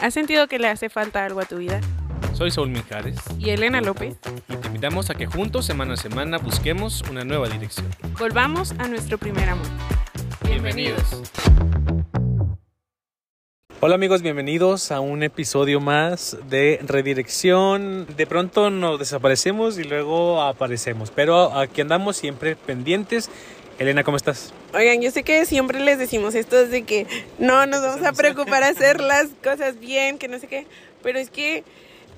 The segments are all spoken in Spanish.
¿Has sentido que le hace falta algo a tu vida? Soy Saúl Mijares Y Elena López. y te invitamos a que juntos semana a semana busquemos una nueva dirección. Volvamos a nuestro primer amor. Hola amigos, bienvenidos a un episodio más de Redirección. De pronto nos desaparecemos y luego aparecemos, pero aquí andamos siempre pendientes. Elena, ¿cómo estás? Oigan, yo sé que siempre les decimos esto de que no nos vamos a preocupar a hacer las cosas bien, que no sé qué, pero es que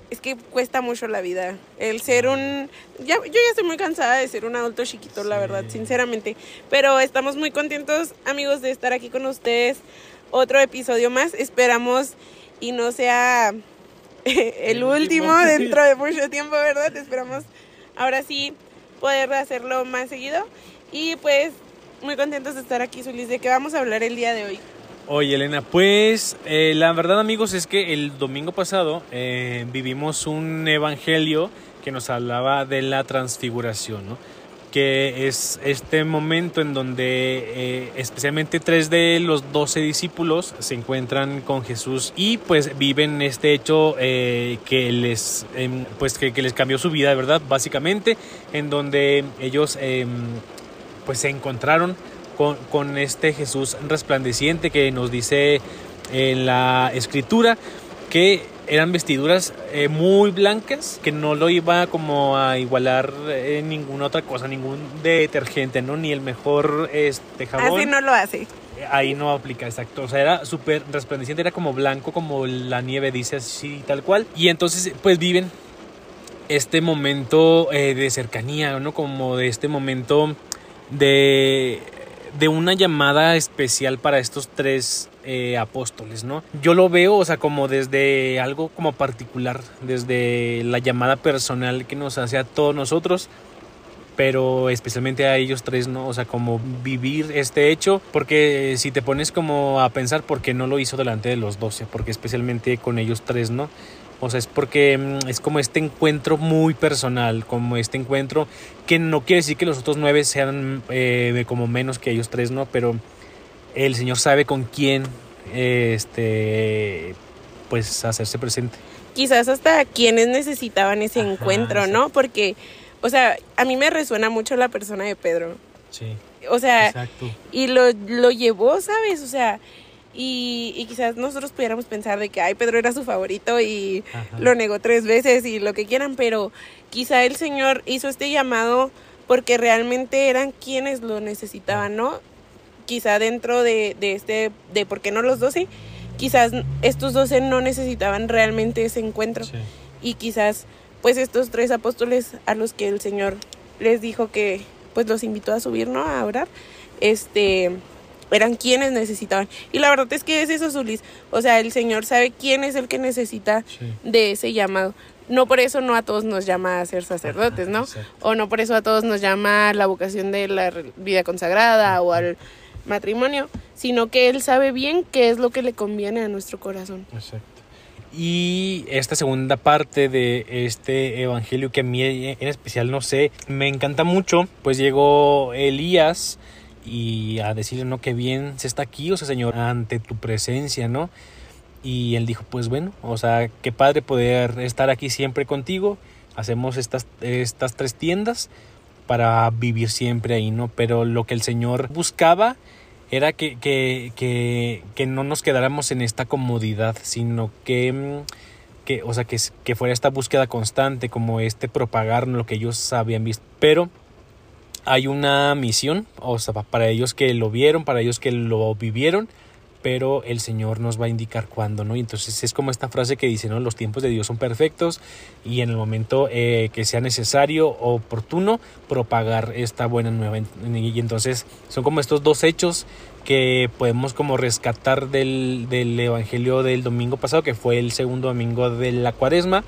es que cuesta mucho la vida. El ser un ya yo ya estoy muy cansada de ser un adulto chiquito, la verdad, sinceramente, pero estamos muy contentos, amigos, de estar aquí con ustedes. Otro episodio más, esperamos y no sea el, último. dentro de mucho tiempo, ¿verdad? Esperamos ahora sí poder hacerlo más seguido. Y pues muy contentos de estar aquí, Zulis. ¿De qué vamos a hablar el día de hoy? Oye Elena, pues eh, la verdad amigos es que el domingo pasado eh, vivimos un evangelio que nos hablaba de la transfiguración, ¿no? que es este momento en donde eh, especialmente tres de los doce discípulos se encuentran con Jesús y pues viven este hecho que les em, pues que, que les cambió su vida, ¿verdad? Básicamente, en donde ellos em, pues se encontraron con, con este Jesús resplandeciente que nos dice en la escritura que eran vestiduras eh, muy blancas, que no lo iba como a igualar en ninguna otra cosa, ningún detergente, ¿no? Ni el mejor este, jabón. Así no lo hace. Ahí no aplica, exacto. O sea, era súper resplandeciente, era como blanco, como la nieve, dice así, tal cual. Y entonces, pues viven este momento eh, de cercanía, ¿no? Como de este momento de, de una llamada especial para estos tres eh, apóstoles, ¿no? Yo lo veo, o sea, como desde algo como particular, desde la llamada personal que nos hace a todos nosotros pero especialmente a ellos tres, ¿no? O sea, como vivir este hecho, porque si te pones como a pensar por qué no lo hizo delante de los doce, porque especialmente con ellos tres, ¿no? O sea, es porque mm, es como este encuentro muy personal, como este encuentro que no quiere decir que los otros nueve sean eh, como menos que ellos tres, ¿no? Pero el Señor sabe con quién, eh, este, pues hacerse presente. Quizás hasta quienes necesitaban ese Ajá, encuentro, ¿no? Porque, o sea, a mí me resuena mucho la persona de Pedro. Sí, O sea, exacto. y lo, lo llevó, ¿sabes? O sea, y, y quizás nosotros pudiéramos pensar de que, ay, Pedro era su favorito y Ajá. lo negó tres veces y lo que quieran, pero quizá el Señor hizo este llamado porque realmente eran quienes lo necesitaban, ¿no? Quizá dentro de, de este, de por qué no los doce, quizás estos doce no necesitaban realmente ese encuentro Sí. y quizás pues estos tres apóstoles a los que el Señor les dijo que pues los invitó a subir, ¿no? A orar, este eran quienes necesitaban. Y la verdad es que es eso, Zulis. O sea, el Señor sabe quién es el que necesita Sí. de ese llamado. No por eso no a todos nos llama a ser sacerdotes, ¿no? exacto. O no por eso a todos nos llama a la vocación de la vida consagrada o al matrimonio, sino que Él sabe bien qué es lo que le conviene a nuestro corazón. Exacto. Y esta segunda parte de este evangelio que a mí en especial no sé, me encanta mucho, pues llegó Elías y a decirle, no, que bien se está aquí, o sea, Señor, ante tu presencia, ¿no? Y él dijo, pues bueno, o sea, qué padre poder estar aquí siempre contigo, hacemos estas, estas tres tiendas para vivir siempre ahí, ¿no? Pero lo que el Señor buscaba era que, que, que, que no nos quedáramos en esta comodidad, sino que, mm, que o sea, que, que fuera esta búsqueda constante, como este propagar lo que ellos habían visto. Pero hay una misión, o sea, pa- para ellos que lo vieron, para ellos que lo vivieron, pero el Señor nos va a indicar cuándo, ¿no? Y entonces es como esta frase que dice. Los tiempos de Dios son perfectos y en el momento eh, que sea necesario o oportuno propagar esta buena nueva. Y entonces son como estos dos hechos que podemos como rescatar del, del Evangelio del domingo pasado, que fue el segundo domingo de la cuaresma,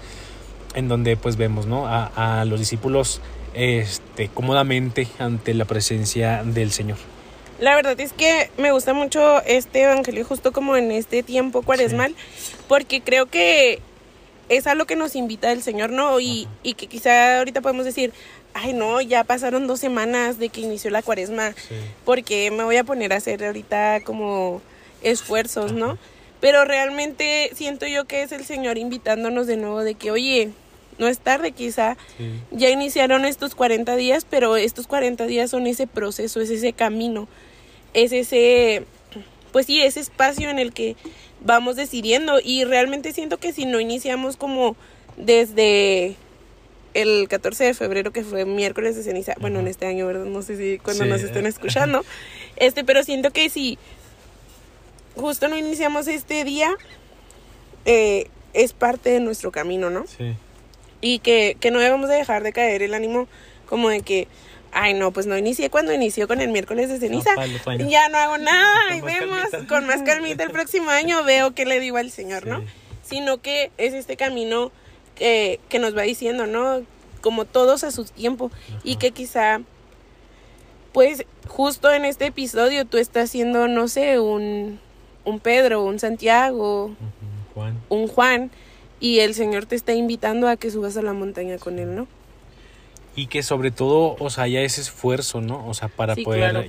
en donde pues vemos, ¿no? A, a los discípulos este, cómodamente ante la presencia del Señor. La verdad es que me gusta mucho este evangelio justo como en este tiempo cuaresmal, porque creo que es a lo que nos invita el Señor, ¿no? Y, Ajá. y que quizá ahorita podemos decir, ay no, ya pasaron dos semanas de que inició la cuaresma, Sí. porque me voy a poner a hacer ahorita como esfuerzos, ¿no? Pero realmente siento yo que es el Señor invitándonos de nuevo de que, oye, no es tarde quizá. Sí. Ya iniciaron estos 40 días, pero estos 40 días son ese proceso, es ese camino, es ese, pues sí, ese espacio en el que vamos decidiendo. Y realmente siento que si no iniciamos como desde el 14 de febrero, que fue miércoles de ceniza, bueno, en este año, ¿verdad? No sé si cuando Sí. nos estén escuchando, este, pero siento que si justo no iniciamos este día, eh, es parte de nuestro camino, ¿no? Sí. Y que, que no debemos de dejar de caer el ánimo como de que, ay no, pues no inicié cuando inició con el miércoles de ceniza. No, ya no hago nada y vemos calmita. con más calmita el próximo año, veo qué le digo al Señor, ¿no? Sino que es este camino que, que nos va diciendo, ¿no? Como todos a su tiempo y que quizá, pues justo en este episodio tú estás siendo, no sé, un, un Pedro, un Santiago, Ujú, Juan. un Juan y el Señor te está invitando a que subas a la montaña con él, ¿no? Y que sobre todo, o sea, haya ese esfuerzo, ¿no? O sea, para Sí, poder claro.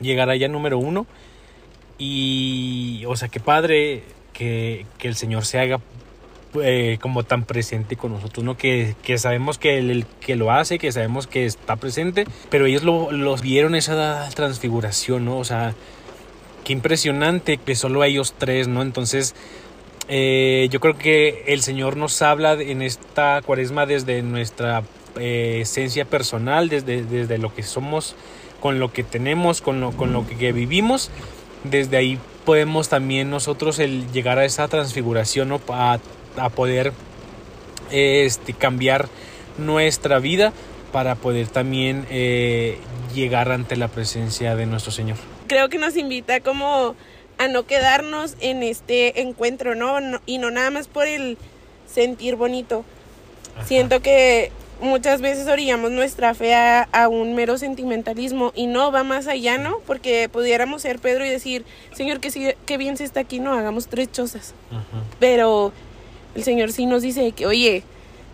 llegar allá número uno. Y, o sea, qué padre que, que el Señor se haga eh, como tan presente con nosotros, ¿no? Que, que sabemos que el, el que lo hace, que sabemos que está presente, pero ellos lo, los vieron esa transfiguración, ¿no? O sea, qué impresionante que solo ellos tres, ¿no? Entonces, eh, yo creo que el Señor nos habla en esta cuaresma desde nuestra eh, esencia personal, desde, desde lo que somos, con lo que tenemos, con lo, con lo que vivimos. Desde ahí podemos también nosotros el llegar a esa transfiguración, ¿no? a, poder este, cambiar nuestra vida para poder también eh, llegar ante la presencia de nuestro Señor. Creo que nos invita como a no quedarnos en este encuentro, ¿no? No- y no nada más por el sentir bonito. Ajá. Siento que muchas veces orillamos nuestra fe a, a un mero sentimentalismo y no va más allá, ¿no? Porque pudiéramos ser Pedro y decir, Señor, que, bien se está aquí, no, hagamos tres chozas. Ajá. Pero el Señor sí nos dice que, oye,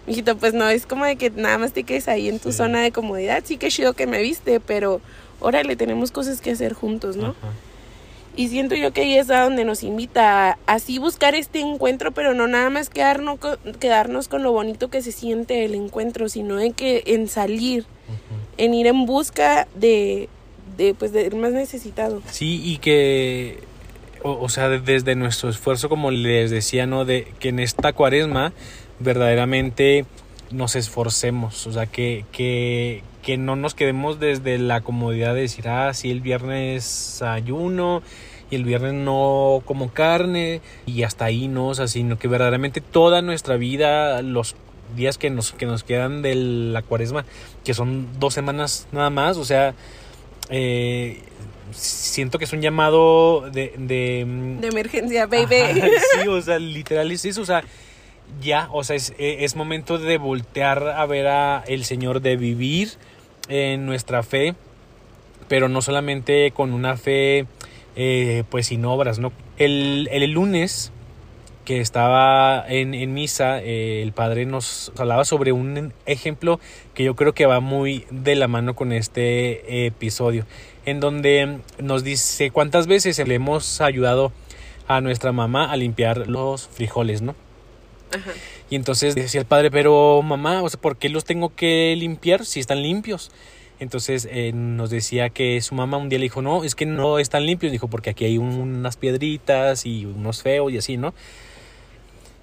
mijito, pues no es como de que nada más te quedes ahí en tu Sí. zona de comodidad. Sí que chido que me viste, pero órale, tenemos cosas que hacer juntos, ¿no? Ajá. Y siento yo que ahí es a donde nos invita a así buscar este encuentro, pero no nada más quedarnos con, quedarnos con lo bonito que se siente el encuentro, sino en que en salir, en ir en busca de, de pues del más necesitado. Sí, y que, o, o sea, de- desde nuestro esfuerzo, como les decía, ¿no? De que en esta cuaresma verdaderamente nos esforcemos, o sea, que, que, que no nos quedemos desde la comodidad de decir, ah, sí, el viernes ayuno y el viernes no como carne y hasta ahí no, o sea, sino que verdaderamente toda nuestra vida, los días que nos, que nos quedan de la cuaresma, que son dos semanas nada más, o sea, eh, siento que es un llamado de... de, mm, De emergencia, baby. Ajá, sí, o sea, literal es eso, o sea, ya, o sea, es, eh, es momento de voltear a ver a el Señor, de vivir en nuestra fe, pero no solamente con una fe, eh, pues sin obras, ¿no? El, el lunes que estaba en, en misa, eh, el padre nos hablaba sobre un ejemplo que yo creo que va muy de la mano con este episodio, en donde nos dice cuántas veces le hemos ayudado a nuestra mamá a limpiar los frijoles, ¿no? Ajá. Y entonces decía el padre, pero mamá, o sea, ¿por qué los tengo que limpiar si están limpios? Entonces eh, nos decía que su mamá un día le dijo, no, es que no están limpios, dijo, porque aquí hay unas piedritas y unos feos y así, ¿no?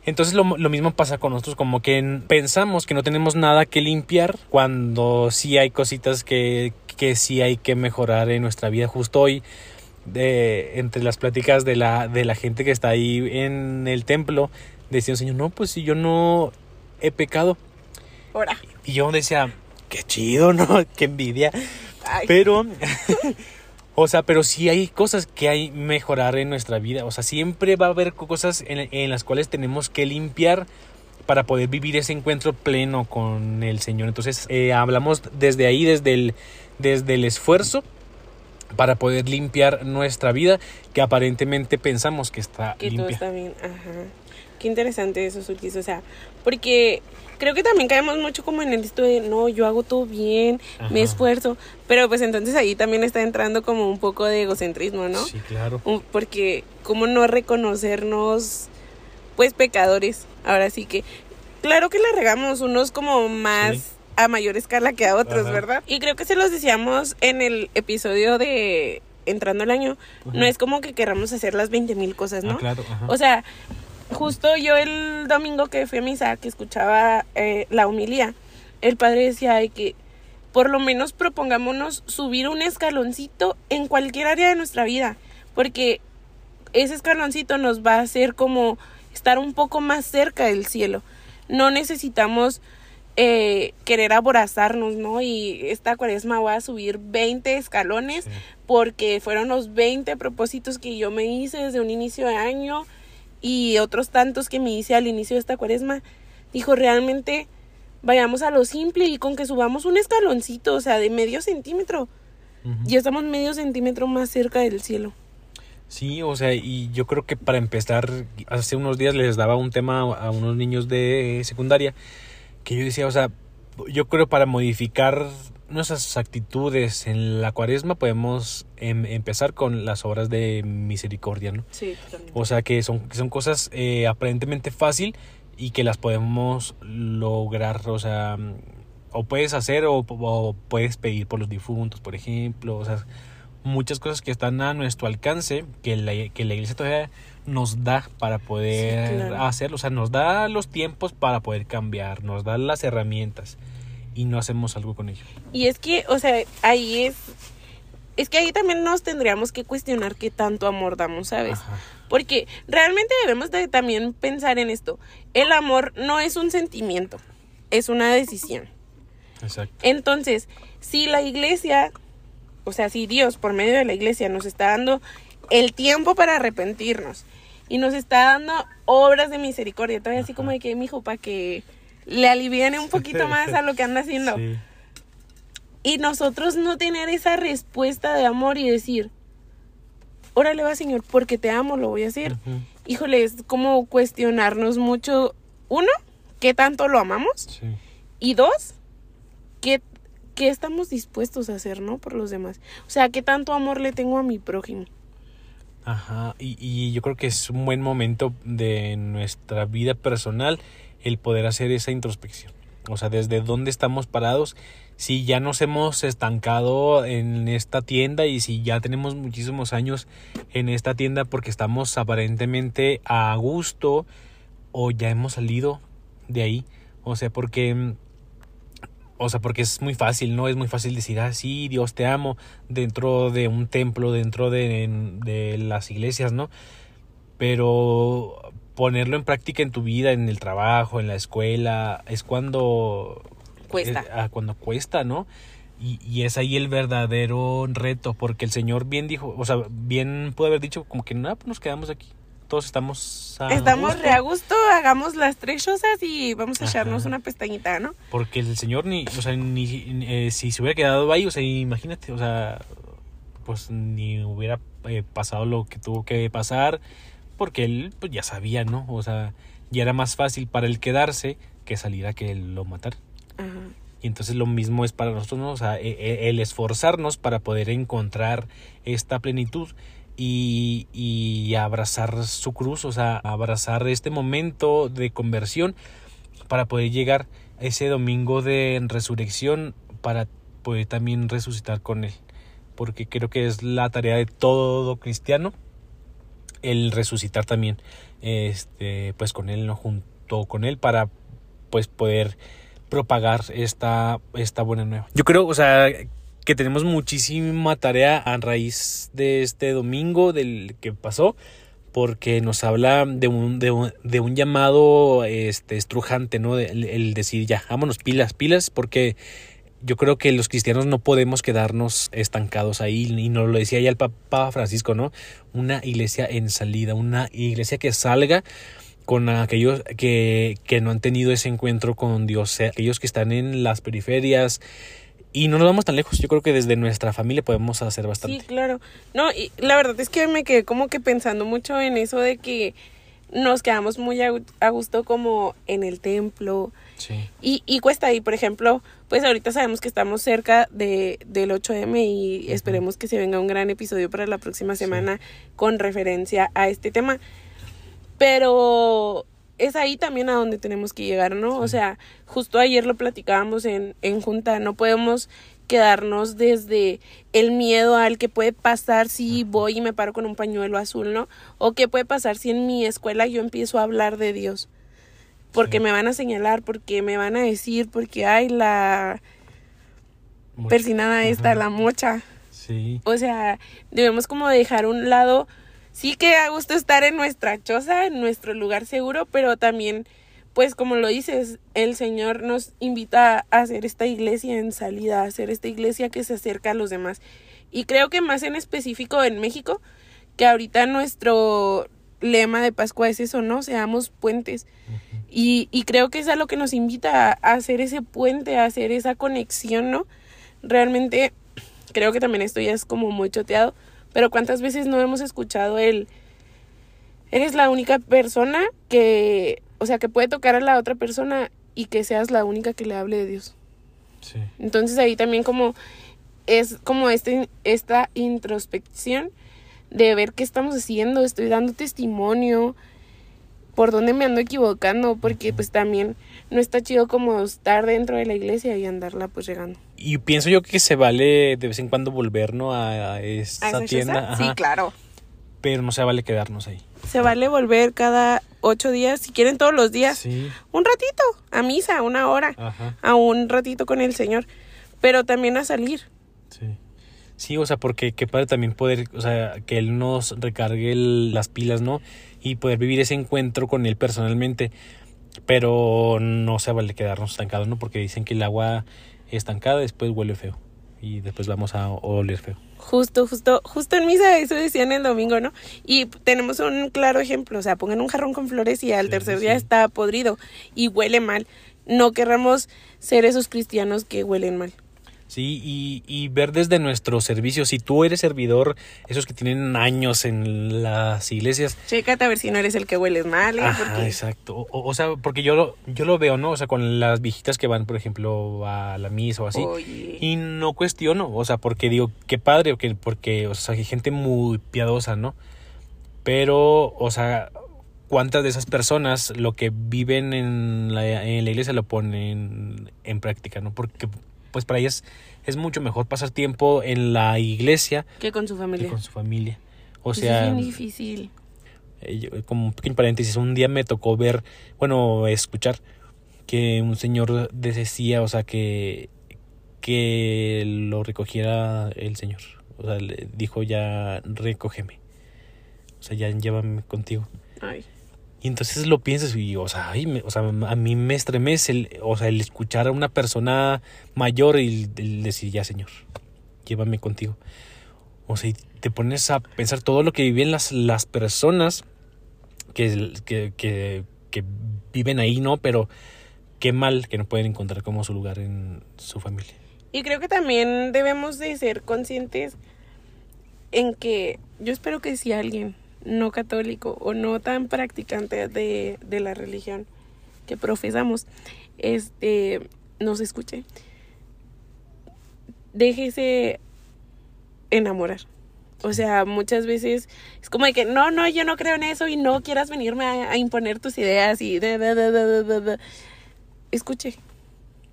Entonces lo, lo mismo pasa con nosotros, como que en- pensamos que no tenemos nada que limpiar cuando sí hay cositas que, que sí hay que mejorar en nuestra vida. Justo hoy, de, entre las pláticas de la, de la gente que está ahí en el templo, decía el Señor, no, pues si yo no he pecado. Ahora. Y yo decía, qué chido, ¿no? Qué envidia. Ay. Pero, o sea, pero sí hay cosas que hay mejorar en nuestra vida. O sea, siempre va a haber cosas en, en las cuales tenemos que limpiar para poder vivir ese encuentro pleno con el Señor. Entonces, eh, hablamos desde ahí, desde el, desde el esfuerzo para poder limpiar nuestra vida que aparentemente pensamos que está que todo limpia. está bien, ajá. Qué interesante eso, Sulkis. O sea, porque creo que también caemos mucho como en el esto de, no, yo hago todo bien, me esfuerzo. Pero pues entonces ahí también está entrando como un poco de egocentrismo, ¿no? Sí, claro. Porque, ¿cómo no reconocernos, pues, pecadores? Ahora sí que, claro que la regamos unos como más Sí. a mayor escala que a otros, Ajá. ¿verdad? Y creo que se los decíamos en el episodio de Entrando el año. Ajá. No es como que queramos hacer las 20 mil cosas, ¿no? Ah, claro. ajá. O sea, justo yo el domingo que fui a misa, que escuchaba eh, la humilía, el padre decía de que por lo menos propongámonos subir un escaloncito en cualquier área de nuestra vida, porque ese escaloncito nos va a hacer como estar un poco más cerca del cielo. No necesitamos eh, querer aborazarnos, ¿no? Y esta cuaresma voy a subir 20 escalones porque fueron los 20 propósitos que yo me hice desde un inicio de año y otros tantos que me hice al inicio de esta cuaresma. Dijo, realmente vayamos a lo simple y con que subamos un escaloncito, o sea, de medio centímetro. Ya estamos medio centímetro más cerca del cielo. Sí, o sea, y yo creo que para empezar, hace unos días les daba un tema a unos niños de secundaria que yo decía, o sea, yo creo para modificar nuestras actitudes en la cuaresma podemos em- empezar con las obras de misericordia, ¿no? Sí, totalmente. O sea, que son, que son cosas eh, aparentemente fácil y que las podemos lograr, o sea, o puedes hacer o, o puedes pedir por los difuntos, por ejemplo, o sea, muchas cosas que están a nuestro alcance, que la, que la iglesia todavía nos da para poder Sí, claro. hacerlo, o sea, nos da los tiempos para poder cambiar, nos da las herramientas y no hacemos algo con ello. Y es que, o sea, ahí es... Es que ahí también nos tendríamos que cuestionar qué tanto amor damos, ¿sabes? Ajá. Porque realmente debemos de también pensar en esto. El amor no es un sentimiento, es una decisión. Exacto. Entonces, si la iglesia, o sea, si Dios por medio de la iglesia nos está dando el tiempo para arrepentirnos y nos está dando obras de misericordia, todavía así como de que, mijo, para que le aliviane un poquito más a lo que anda haciendo. Sí. Y nosotros no tener esa respuesta de amor y decir, órale va Señor, porque te amo, lo voy a hacer. Ujú. Híjole, es como cuestionarnos mucho, uno, qué tanto lo amamos Sí. y dos, qué, qué estamos dispuestos a hacer, ¿no? Por los demás. O sea, qué tanto amor le tengo a mi prójimo. Ajá, y, y yo creo que es un buen momento de nuestra vida personal el poder hacer esa introspección. O sea, desde dónde estamos parados, si ya nos hemos estancado en esta tienda y si ya tenemos muchísimos años en esta tienda porque estamos aparentemente a gusto o ya hemos salido de ahí. O sea, porque o sea, porque es muy fácil, ¿no? Es muy fácil decir, ah, sí, Dios te amo, dentro de un templo, dentro de, de las iglesias, ¿no? Pero ponerlo en práctica en tu vida, en el trabajo, en la escuela, es cuando... Cuesta. es- ah, cuando cuesta, ¿no? Y, y es ahí el verdadero reto, porque el Señor bien dijo, o sea, bien pudo haber dicho como que, nada, pues nos quedamos aquí. Todos estamos a Estamos gusto". re a gusto, hagamos las tres cosas y vamos a Ajá. echarnos una pestañita, ¿no? Porque el señor ni, o sea, ni, ni- eh, si se hubiera quedado ahí, o sea, imagínate, o sea, pues ni hubiera eh, pasado lo que tuvo que pasar, porque él pues ya sabía, ¿no? O sea, ya era más fácil para él quedarse que salir a que él lo matara. Ajá. Y entonces lo mismo es para nosotros, ¿no? O sea, e- e- el esforzarnos para poder encontrar esta plenitud y, y abrazar su cruz, o sea, abrazar este momento de conversión para poder llegar a ese domingo de resurrección para poder también resucitar con él. Porque creo que es la tarea de todo cristiano el resucitar también este pues con él no junto con él para pues poder propagar esta esta buena nueva. Yo creo, o sea, que tenemos muchísima tarea a raíz de este domingo del que pasó porque nos habla de un, de un, de un llamado este estrujante, ¿no? El, el decir ya, vámonos pilas, pilas porque yo creo que los cristianos no podemos quedarnos estancados ahí y nos lo decía ya el Papa Francisco, ¿no? Una iglesia en salida, una iglesia que salga con aquellos que, que no han tenido ese encuentro con Dios, aquellos que están en las periferias y no nos vamos tan lejos, yo creo que desde nuestra familia podemos hacer bastante. Sí, claro. No, y la verdad es que me quedé como que pensando mucho en eso de que nos quedamos muy a gusto como en el templo. Sí. Y, y cuesta ahí, por ejemplo, pues ahorita sabemos que estamos cerca de, del 8M y esperemos que se venga un gran episodio para la próxima semana con referencia a este tema. Pero es ahí también a donde tenemos que llegar, ¿no? O sea, justo ayer lo platicábamos en, en junta, no podemos quedarnos desde el miedo al que puede pasar si voy y me paro con un pañuelo azul, ¿no? O qué puede pasar si en mi escuela yo empiezo a hablar de Dios. Porque Sí. me van a señalar, porque me van a decir, porque hay la persinada esta, Ajá. la mocha. Sí. O sea, debemos como dejar un lado, sí que a gusto estar en nuestra choza, en nuestro lugar seguro, pero también, pues como lo dices, el Señor nos invita a hacer esta iglesia en salida, a hacer esta iglesia que se acerca a los demás. Y creo que más en específico en México, que ahorita nuestro lema de Pascua es eso, ¿no? Seamos puentes. Y, y creo que es a lo que nos invita a, hacer ese puente, a hacer esa conexión, ¿no? Realmente creo que también esto ya es como muy choteado, pero ¿cuántas veces no hemos escuchado el... Eres la única persona que, o sea, que puede tocar a la otra persona y que seas la única que le hable de Dios. Sí. Entonces ahí también como es como este, esta introspección de ver qué estamos haciendo, estoy dando testimonio, por dónde me ando equivocando, porque pues también no está chido como estar dentro de la iglesia y andarla pues llegando. Y pienso yo que se vale de vez en cuando volver, ¿no? A, a esa, ¿A esa tienda. choza? Sí, ajá, claro. Pero no se vale quedarnos ahí. Se vale volver cada ocho días, si quieren todos los días, Sí. un ratito, a misa, una hora, Ajá. a un ratito con el Señor, pero también a salir. Sí. Sí, o sea, porque qué padre también poder, o sea, que él nos recargue el- las pilas, ¿no? Y poder vivir ese encuentro con él personalmente. Pero no se vale quedarnos estancados, ¿no? Porque dicen que el agua estancada después huele feo. Y después vamos a oler feo. Justo, justo, justo en misa eso decían el domingo, ¿no? Y tenemos un claro ejemplo, o sea, pongan un jarrón con flores y al Sí, tercer sí. día está podrido y huele mal. No querramos ser esos cristianos que huelen mal. Sí, y, y ver desde nuestro servicio, si tú eres servidor, esos que tienen años en las iglesias, Chécate a ver si no eres el que hueles mal, ¿eh? Ajá, exacto. O, o sea, porque yo lo, yo lo veo, ¿no? O sea, con las viejitas que van, por ejemplo, a la misa o así. Oye. Y no cuestiono, o sea, porque digo, qué padre, porque, o sea, hay gente muy piadosa, ¿no? Pero, o sea, ¿cuántas de esas personas lo que viven en la, en la iglesia lo ponen en práctica, ¿no? Porque, pues, para ellas es mucho mejor pasar tiempo en la iglesia que con su que familia. con su familia. O sea, es bien difícil. eh, como un pequeño paréntesis, un día me tocó ver, bueno, escuchar que un señor decía, o sea, que, que lo recogiera el señor. O sea, le dijo ya, recógeme. O sea, ya llévame contigo. Ay. Y entonces lo piensas y, o sea, ay, me- o sea, a mí me estremece, el, o sea, el escuchar a una persona mayor y decir, ya, señor, llévame contigo. O sea, y te pones a pensar todo lo que viven las, las personas que, que, que, que viven ahí, ¿no? Pero qué mal que no pueden encontrar como su lugar en su familia. Y creo que también debemos de ser conscientes en que yo espero que si alguien no católico o no tan practicante de, de la religión que profesamos, este, nos escuche, déjese enamorar. O sea, muchas veces es como de que no, no, yo no creo en eso y no quieras venirme a, a imponer tus ideas y de, de, de. escuche.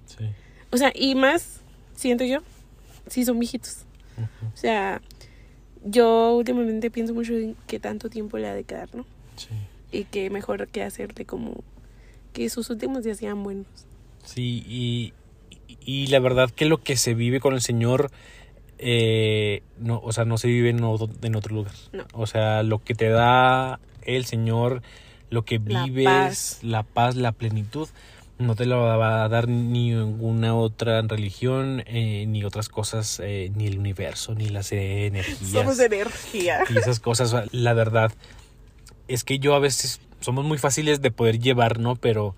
Sí. O sea, y más, siento yo, si son viejitos. O sea, yo últimamente pienso mucho en qué tanto tiempo le ha de quedar, ¿no? Sí. Y que mejor que hacerle como que sus últimos días sean buenos. Sí, y, y la verdad que lo que se vive con el Señor, eh, no, o sea, no se vive en otro, en otro lugar. No. O sea, lo que te da el Señor, lo que La vives, paz. la paz, la plenitud, no te lo va a dar ninguna otra religión, eh, ni otras cosas, eh, ni el universo, ni las energías energía. y esas cosas. La verdad es que yo a veces somos muy fáciles de poder llevar, ¿no? Pero,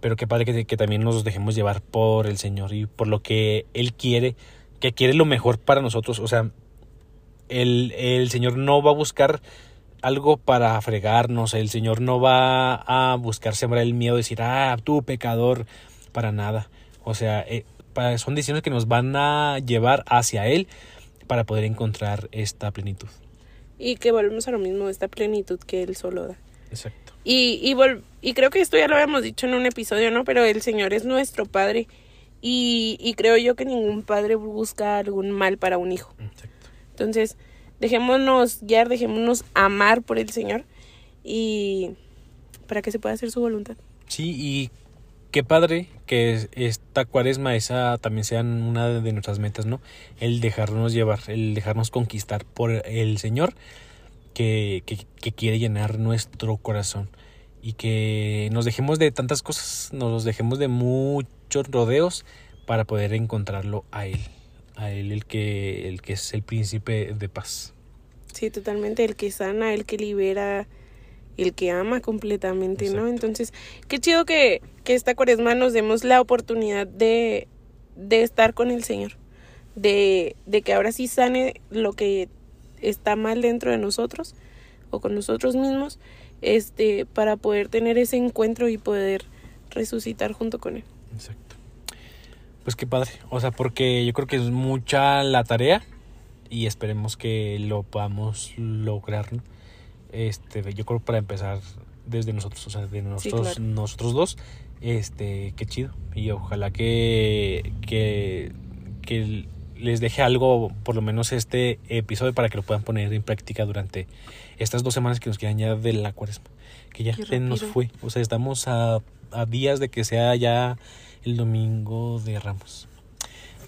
pero qué padre que, que también nos dejemos llevar por el Señor y por lo que Él quiere, que quiere lo mejor para nosotros. O sea, el, el Señor no va a buscar algo para fregarnos. El Señor no va a buscar sembrar el miedo, decir, ah, tú pecador, para nada. O sea, eh, son decisiones que nos van a llevar hacia Él para poder encontrar esta plenitud. Y que volvemos a lo mismo, esta plenitud que Él solo da. Exacto. Y, y, y creo que esto ya lo habíamos dicho en un episodio, ¿no? Pero el Señor es nuestro Padre. Y, y creo yo que ningún padre busca algún mal para un hijo. Exacto. Entonces, dejémonos guiar, dejémonos amar por el Señor y para que se pueda hacer su voluntad. Sí, y qué padre que esta cuaresma esa también sea una de nuestras metas, ¿no? El dejarnos llevar, el dejarnos conquistar por el Señor que, que, quiere llenar nuestro corazón y que nos dejemos de tantas cosas, nos dejemos de muchos rodeos para poder encontrarlo a Él, a Él el que, el que es el príncipe de paz. Sí, totalmente, el que sana, el que libera, el que ama completamente, ¿no? Entonces, qué chido que, que esta cuaresma nos demos la oportunidad de, de estar con el Señor, de, de que ahora sí sane lo que está mal dentro de nosotros o con nosotros mismos, este, para poder tener ese encuentro y poder resucitar junto con Él. Exacto. Pues qué padre, o sea, porque yo creo que es mucha la tarea y esperemos que lo podamos lograr. Este, yo creo para empezar desde nosotros, o sea, de nosotros, nosotros dos, este, qué chido. Y ojalá que, que, que les deje algo, por lo menos este episodio, para que lo puedan poner en práctica durante estas dos semanas que nos quedan ya de la cuaresma. Que ya se nos fue. O sea, estamos a, a días de que sea ya el domingo de Ramos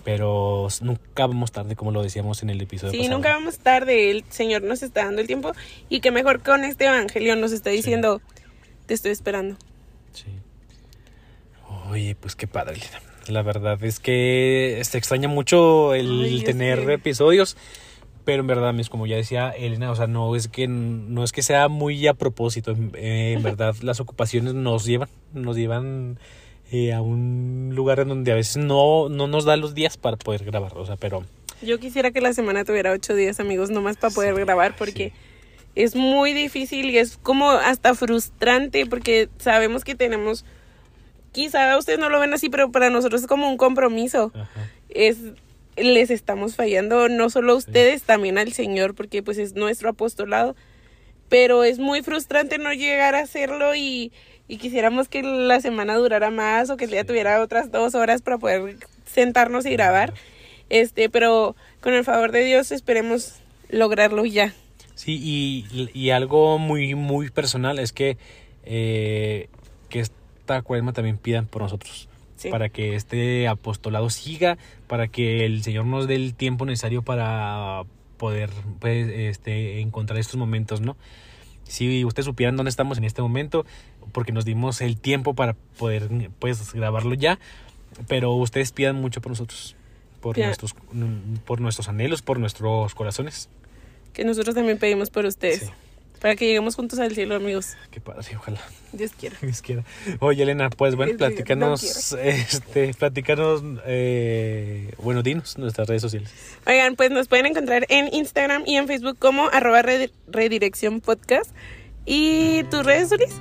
pero nunca vamos tarde, como lo decíamos en el episodio. Sí, nunca vamos tarde, el Señor nos está dando el tiempo y que mejor con este Evangelio nos está diciendo, te estoy esperando. Sí. Oye, pues qué padre, La verdad es que se extraña mucho el tener episodios, pero en verdad, como ya decía Elena, o sea, no es que no es que sea muy a propósito, en verdad las ocupaciones nos llevan, nos llevan eh, a un lugar en donde a veces no, no nos da los días para poder grabar, o sea, pero... Yo quisiera que la semana tuviera ocho días, amigos, nomás para poder grabar, porque es muy difícil y es como hasta frustrante, porque sabemos que tenemos, quizá ustedes no lo ven así, pero para nosotros es como un compromiso. Es les estamos fallando no solo a ustedes, también al Señor, porque pues es nuestro apostolado. Pero es muy frustrante no llegar a hacerlo y, y quisiéramos que la semana durara más o que el día tuviera otras dos horas para poder sentarnos y grabar. Este, pero con el favor de Dios esperemos lograrlo ya. Sí, y, y algo muy, muy personal es que, eh, que esta cuaresma también pidan por nosotros. Para que este apostolado siga, para que el Señor nos dé el tiempo necesario para poder pues, este, encontrar estos momentos, ¿no? Si ustedes supieran dónde estamos en este momento, porque nos dimos el tiempo para poder pues grabarlo ya, pero ustedes pidan mucho por nosotros, por nuestros por nuestros anhelos, por nuestros corazones. Que nosotros también pedimos por ustedes. Para que lleguemos juntos al cielo, amigos. Qué padre, ojalá. Dios quiera. Dios quiera. Oye, Elena, pues bueno, platícanos, este, platícanos, eh, bueno, dinos nuestras redes sociales. Oigan, pues nos pueden encontrar en Instagram y en Facebook como arroba redirección podcast. ¿Y tus redes, Luis?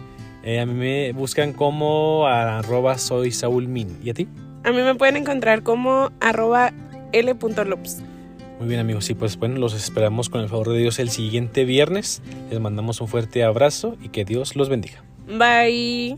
Eh, a mí me buscan como arroba soy Saúl Min. ¿Y a ti? A mí me pueden encontrar como arroba l.lops. Muy bien amigos, sí, pues bueno, los esperamos con el favor de Dios el siguiente viernes. Les mandamos un fuerte abrazo y que Dios los bendiga. Bye.